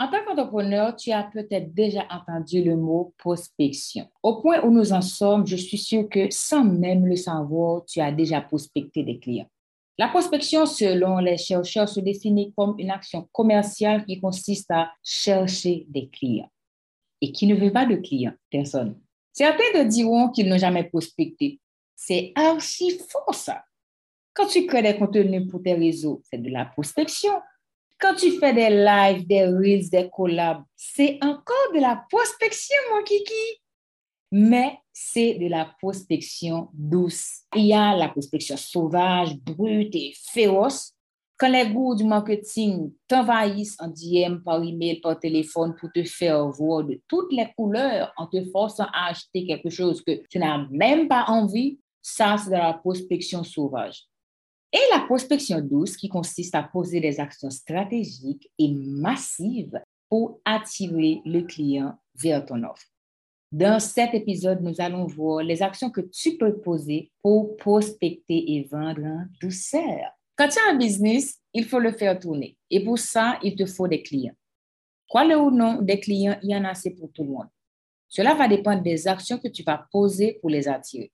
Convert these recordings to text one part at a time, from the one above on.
En tant qu'entrepreneur, tu as peut-être déjà entendu le mot prospection. Au point où nous en sommes, je suis sûre que sans même le savoir, tu as déjà prospecté des clients. La prospection, selon les chercheurs, se définit comme une action commerciale qui consiste à chercher des clients. Et qui ne veut pas de clients, personne. Certains te diront qu'ils n'ont jamais prospecté. C'est archi faux, ça. Quand tu crées des contenus pour tes réseaux, c'est de la prospection. Quand tu fais des lives, des reels, des collabs, c'est encore de la prospection, mon kiki. Mais c'est de la prospection douce. Il y a la prospection sauvage, brute et féroce. Quand les goûts du marketing t'envahissent en DM, par email, par téléphone pour te faire voir de toutes les couleurs en te forçant à acheter quelque chose que tu n'as même pas envie, ça, c'est de la prospection sauvage. Et la prospection douce qui consiste à poser des actions stratégiques et massives pour attirer le client vers ton offre. Dans cet épisode, nous allons voir les actions que tu peux poser pour prospecter et vendre en douceur. Quand tu as un business, il faut le faire tourner. Et pour ça, il te faut des clients. Quoi le ou non, des clients, il y en a assez pour tout le monde. Cela va dépendre des actions que tu vas poser pour les attirer.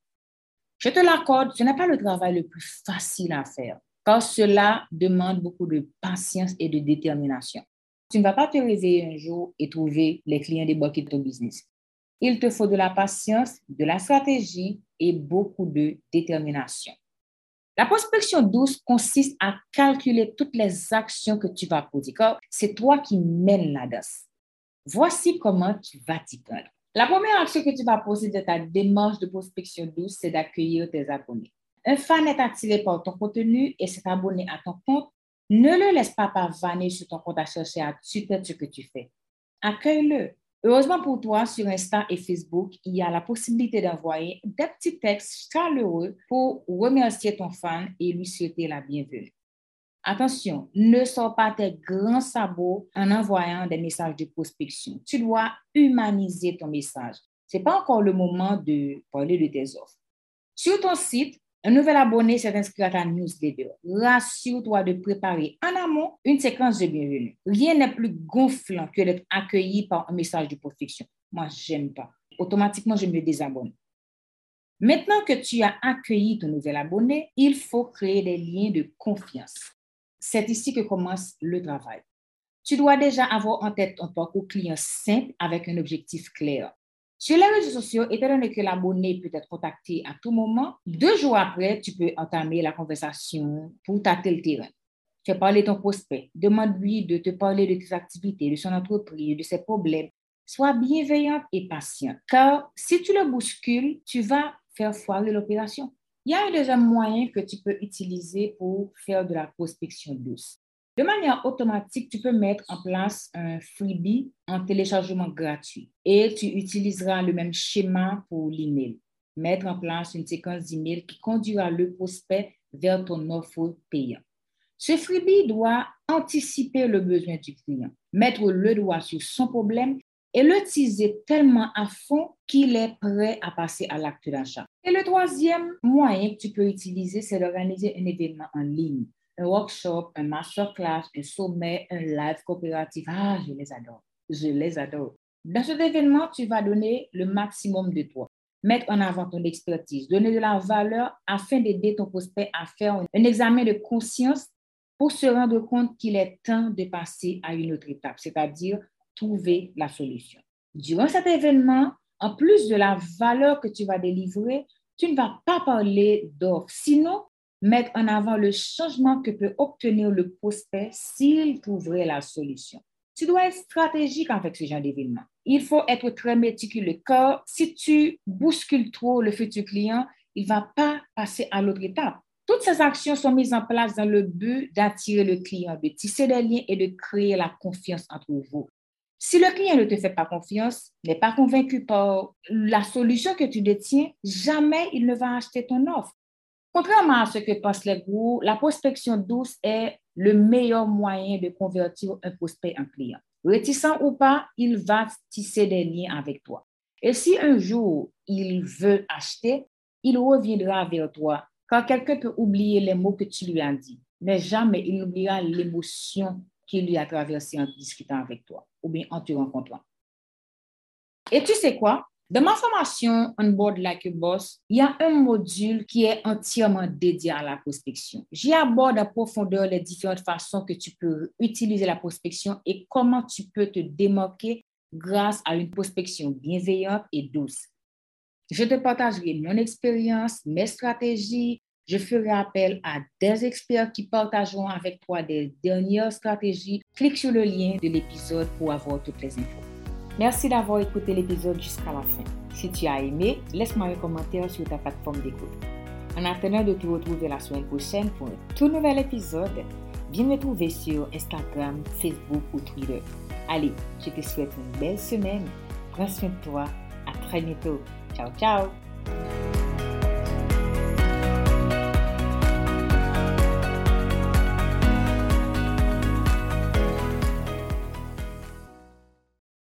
Je te l'accorde, ce n'est pas le travail le plus facile à faire, car cela demande beaucoup de patience et de détermination. Tu ne vas pas te réveiller un jour et trouver les clients débloqués de ton business. Il te faut de la patience, de la stratégie et beaucoup de détermination. La prospection douce consiste à calculer toutes les actions que tu vas car c'est toi qui mènes la danse. Voici comment tu vas t'y prendre. La première action que tu vas poser de ta démarche de prospection douce, c'est d'accueillir tes abonnés. Un fan est attiré par ton contenu et s'est abonné à ton compte. Ne le laisse pas pavaner sur ton compte à chercher à tuer ce que tu fais. Accueille-le. Heureusement pour toi, sur Insta et Facebook, il y a la possibilité d'envoyer des petits textes chaleureux pour remercier ton fan et lui souhaiter la bienvenue. Attention, ne sors pas tes grands sabots en envoyant des messages de prospection. Tu dois humaniser ton message. Ce n'est pas encore le moment de parler de tes offres. Sur ton site, un nouvel abonné s'est inscrit à ta newsletter. Rassure-toi de préparer en amont une séquence de bienvenue. Rien n'est plus gonflant que d'être accueilli par un message de prospection. Moi, j'aime pas. Automatiquement, je me désabonne. Maintenant que tu as accueilli ton nouvel abonné, il faut créer des liens de confiance. C'est ici que commence le travail. Tu dois déjà avoir en tête un parcours client simple avec un objectif clair. Sur les réseaux sociaux, étant donné que l'abonné peut être contacté à tout moment, deux jours après, tu peux entamer la conversation pour tâter le terrain. Fais parler ton prospect, demande-lui de te parler de tes activités, de son entreprise, de ses problèmes. Sois bienveillante et patient, car si tu le bouscules, tu vas faire foirer l'opération. Il y a un deuxième moyen que tu peux utiliser pour faire de la prospection douce. De manière automatique, tu peux mettre en place un freebie en téléchargement gratuit et tu utiliseras le même schéma pour l'email. Mettre en place une séquence d'email qui conduira le prospect vers ton offre payante. Ce freebie doit anticiper le besoin du client, mettre le doigt sur son problème et le teaser tellement à fond qu'il est prêt à passer à l'acte d'achat. Et le troisième moyen que tu peux utiliser, c'est d'organiser un événement en ligne, un workshop, un masterclass, un sommet, un live coopératif. Ah, je les adore. Je les adore. Dans cet événement, tu vas donner le maximum de toi, mettre en avant ton expertise, donner de la valeur afin d'aider ton prospect à faire un examen de conscience pour se rendre compte qu'il est temps de passer à une autre étape, c'est-à-dire trouver la solution. Durant cet événement, en plus de la valeur que tu vas délivrer, tu ne vas pas parler d'offres, sinon mettre en avant le changement que peut obtenir le prospect s'il trouverait la solution. Tu dois être stratégique avec ce genre d'événement. Il faut être très méticuleux car si tu bouscules trop le futur client, il ne va pas passer à l'autre étape. Toutes ces actions sont mises en place dans le but d'attirer le client, de tisser des liens et de créer la confiance entre vous. Si le client ne te fait pas confiance, n'est pas convaincu par la solution que tu détiens, jamais il ne va acheter ton offre. Contrairement à ce que pensent les groupes, la prospection douce est le meilleur moyen de convertir un prospect en client. Réticent ou pas, il va tisser des liens avec toi. Et si un jour il veut acheter, il reviendra vers toi car quelqu'un peut oublier les mots que tu lui as dit, mais jamais il n'oubliera l'émotion qui lui a traversé en discutant avec toi ou bien en te rencontrant. Et tu sais quoi? Dans ma formation On Board Like a Boss, il y a un module qui est entièrement dédié à la prospection. J'y aborde en profondeur les différentes façons que tu peux utiliser la prospection et comment tu peux te démarquer grâce à une prospection bienveillante et douce. Je te partagerai mon expérience, mes stratégies, je ferai appel à des experts qui partageront avec toi des dernières stratégies. Clique sur le lien de l'épisode pour avoir toutes les infos. Merci d'avoir écouté l'épisode jusqu'à la fin. Si tu as aimé, laisse-moi un commentaire sur ta plateforme d'écoute. En attendant de te retrouver la semaine prochaine pour un tout nouvel épisode, viens me trouver sur Instagram, Facebook ou Twitter. Allez, je te souhaite une belle semaine. Prends soin de toi. À très bientôt. Ciao, ciao.